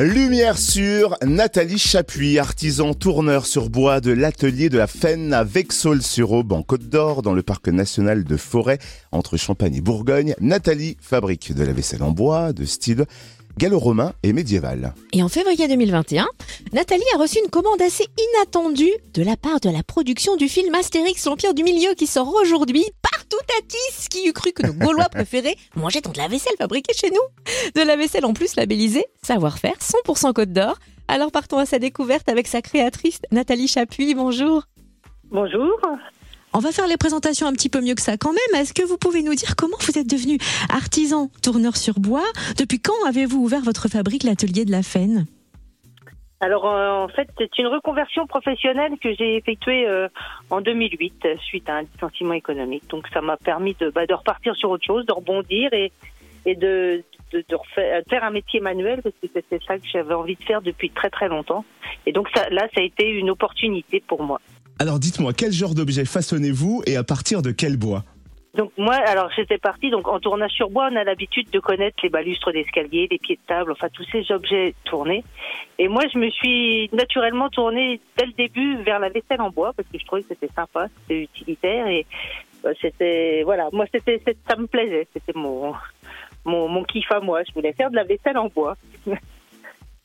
Lumière sur Nathalie Chapuis, artisan tourneur sur bois de l'atelier de la Fenne à Vexol-sur-Aube en Côte d'Or dans le parc national de Forêt entre Champagne et Bourgogne. Nathalie fabrique de la vaisselle en bois de style gallo-romain et médiéval. Et en février 2021, Nathalie a reçu une commande assez inattendue de la part de la production du film Astérix l'Empire du Milieu qui sort aujourd'hui partout à Tis. Qui eût cru que nos Gaulois préférés mangeaient de la vaisselle fabriquée chez nous De la vaisselle en plus labellisée savoir-faire 100% Côte d'Or. Alors partons à sa découverte avec sa créatrice Nathalie Chapuis. Bonjour. Bonjour. On va faire les présentations un petit peu mieux que ça quand même. Est-ce que vous pouvez nous dire comment vous êtes devenu artisan tourneur sur bois? Depuis quand avez-vous ouvert votre fabrique, l'atelier de la Fenne Alors euh, en fait, c'est une reconversion professionnelle que j'ai effectuée euh, en 2008 suite à un licenciement économique. Donc ça m'a permis de, bah, de repartir sur autre chose, de rebondir et, et de, de, de refaire, faire un métier manuel parce que c'était ça que j'avais envie de faire depuis très très longtemps. Et donc ça, là, ça a été une opportunité pour moi. Alors dites-moi, quel genre d'objet façonnez-vous et à partir de quel bois? Donc moi, alors j'étais partie donc en tournage sur bois, on a l'habitude de connaître les balustres d'escalier, les pieds de table, enfin tous ces objets tournés. Et moi, je me suis naturellement tournée dès le début vers la vaisselle en bois parce que je trouvais que c'était sympa, c'était utilitaire et euh, c'était voilà, moi c'était ça me plaisait, c'était mon mon mon kiff à moi. Je voulais faire de la vaisselle en bois.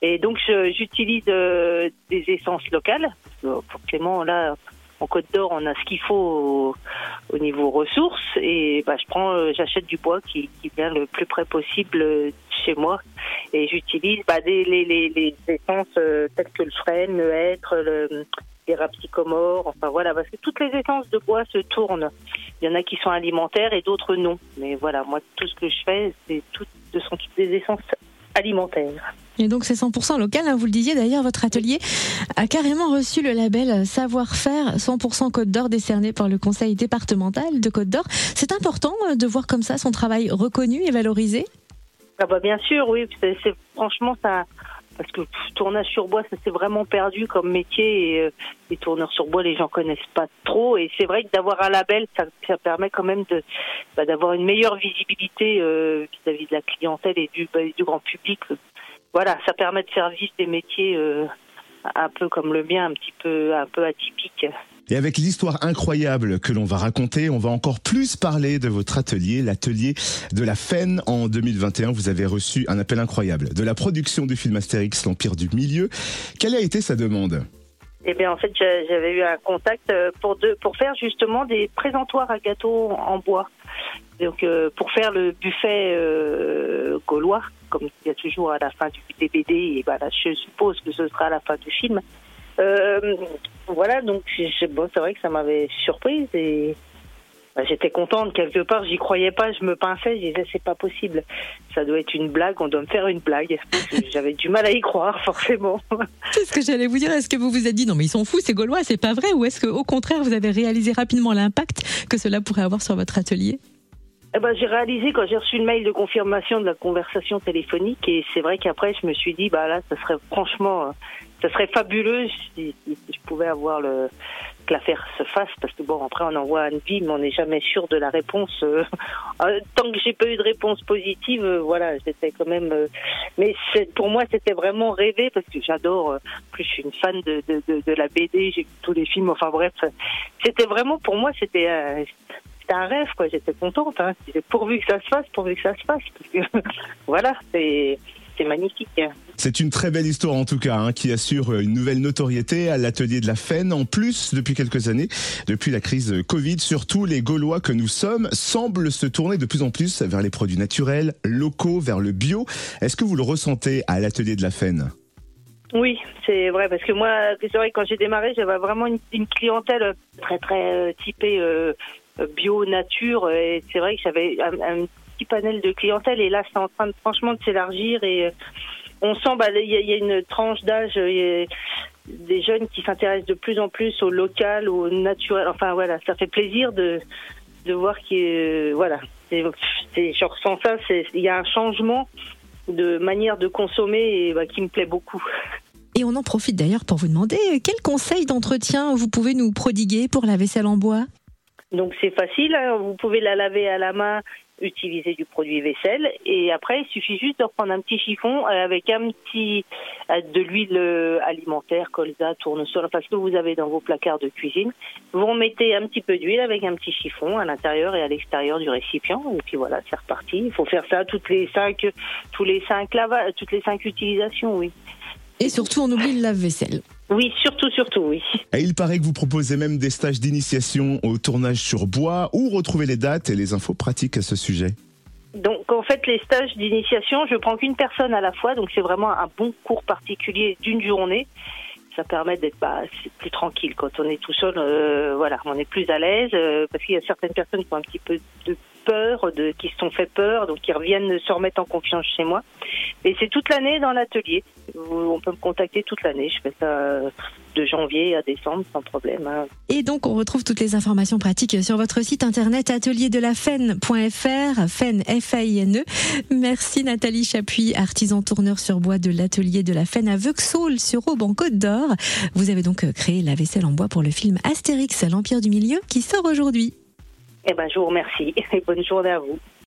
Et donc j'utilise euh, des essences locales. Pour Clément, là, en Côte d'Or, on a ce qu'il faut au, au niveau ressources. Et bah, je prends, euh, j'achète du bois qui, vient le plus près possible chez moi. Et j'utilise bah, des, les, essences euh, telles que le frêne, le hêtre, le, les rapsicomores. Enfin voilà, parce que toutes les essences de bois se tournent. Il y en a qui sont alimentaires et d'autres non. Mais voilà, moi, tout ce que je fais, c'est ce sont toutes des essences alimentaires. Et donc c'est 100% local, hein, vous le disiez d'ailleurs, votre atelier a carrément reçu le label savoir-faire 100% Côte d'Or décerné par le conseil départemental de Côte d'Or. C'est important euh, de voir comme ça son travail reconnu et valorisé? Ah bah bien sûr, oui. Franchement ça, parce que tournage sur bois, ça s'est vraiment perdu comme métier. Et, euh, les tourneurs sur bois, les gens connaissent pas trop. Et c'est vrai que d'avoir un label, ça, permet quand même bah, d'avoir une meilleure visibilité euh, vis-à-vis de la clientèle et du, bah, du grand public. Voilà, ça permet de faire vivre des métiers euh, un peu comme le mien, un petit peu un peu atypiques. Et avec l'histoire incroyable que l'on va raconter, on va encore plus parler de votre atelier, l'atelier de la Fenne. En 2021, vous avez reçu un appel incroyable de la production du film Astérix, l'Empire du Milieu. Quelle a été sa demande? Eh bien, en fait, j'a- j'avais eu un contact euh, pour pour faire justement des présentoirs à gâteaux en bois. Donc, euh, pour faire le buffet euh, gaulois, comme il y a toujours à la fin du des BD, et ben là, je suppose que ce sera à la fin du film. Euh, voilà, donc bon, c'est vrai que ça m'avait surprise et bah, j'étais contente quelque part. J'y croyais pas, je me pinçais, je disais c'est pas possible. Ça doit être une blague, on doit me faire une blague. Que J'avais du mal à y croire, forcément. C'est ce que j'allais vous dire. Est-ce que vous vous êtes dit non mais ils sont fous, c'est gaulois, c'est pas vrai? Ou est-ce qu'au contraire vous avez réalisé rapidement l'impact que cela pourrait avoir sur votre atelier? Eh ben, j'ai réalisé quand j'ai reçu le mail de confirmation de la conversation téléphonique et c'est vrai qu'après je me suis dit bah là ça serait franchement euh, ça serait fabuleux si, je pouvais avoir le que l'affaire se fasse. Parce que bon après on envoie un vie mais on n'est jamais sûr de la réponse euh, euh, tant que j'ai pas eu de réponse positive voilà j'étais quand même mais pour moi c'était vraiment rêvé parce que j'adore plus je suis une fan de, de, de, de la BD j'ai tous les films enfin bref c'était vraiment pour moi c'était c'était un rêve, quoi. J'étais contente. Hein. Je disais, pourvu que ça se fasse, pourvu que ça se fasse. Parce que, voilà, c'est c'est magnifique. C'est une très belle histoire en tout cas, hein, qui assure une nouvelle notoriété à l'atelier de la Fenne. En plus, depuis quelques années, depuis la crise Covid, surtout les Gaulois que nous sommes semblent se tourner de plus en plus vers les produits naturels, locaux, vers le bio. Est-ce que vous le ressentez à l'atelier de la Fenne Oui, c'est vrai, parce que moi, c'est vrai, quand j'ai démarré, j'avais vraiment une, une clientèle très, très euh, typée euh, bio, nature. Et c'est vrai que j'avais un, petit panel de clientèle. Et là, c'est en train de, franchement de s'élargir. Et euh, on sent, bah, y, a- une tranche d'âge. euh, des jeunes qui s'intéressent de plus en plus au local, au naturel. Enfin, voilà, ça fait plaisir de, de voir a- voilà, je ressens ça. Il y a un changement de manière de consommer et, bah, qui me plaît beaucoup. Et on en profite d'ailleurs pour vous demander euh, quel conseil d'entretien vous pouvez nous prodiguer pour la vaisselle en bois? Donc c'est facile, hein, vous pouvez la laver à la main utiliser du produit vaisselle. Et après, il suffit juste de reprendre un petit chiffon euh, avec un petit euh, de l'huile euh, alimentaire, colza, tournesol, enfin ce que vous avez dans vos placards de cuisine. Vous remettez un petit peu d'huile avec un petit chiffon à l'intérieur et à l'extérieur du récipient. Et puis voilà, c'est reparti. Il faut faire ça toutes les cinq, tous les cinq lavages, toutes les cinq utilisations, oui. Et surtout, on oublie le lave-vaisselle. Oui, surtout, surtout, oui. Et il paraît que vous proposez même des stages d'initiation au tournage sur bois. Où retrouver les dates et les infos pratiques à ce sujet donc en fait les stages d'initiation, je prends qu'une personne à la fois, donc c'est vraiment un bon cours particulier d'une journée. Ça permet d'être bah, plus tranquille quand on est tout seul. Euh, voilà, on est plus à l'aise euh, parce qu'il y a certaines personnes qui ont un petit peu de qui se sont fait peur, donc qui reviennent se remettre en confiance chez moi. Et c'est toute l'année dans l'atelier. On peut me contacter toute l'année. Je fais ça de janvier à décembre sans problème. Hein. Et donc, on retrouve toutes les informations pratiques sur votre site internet atelierdelafenne.fr, FEN, F-A-I-N-E. Merci Nathalie Chapuis, artisan tourneur sur bois de l'atelier de la Fenne à Vexaul sur Aube en Côte d'Or. Vous avez donc créé la vaisselle en bois pour le film Astérix, l'Empire du Milieu qui sort aujourd'hui. Eh ben, je vous remercie et bonne journée à vous.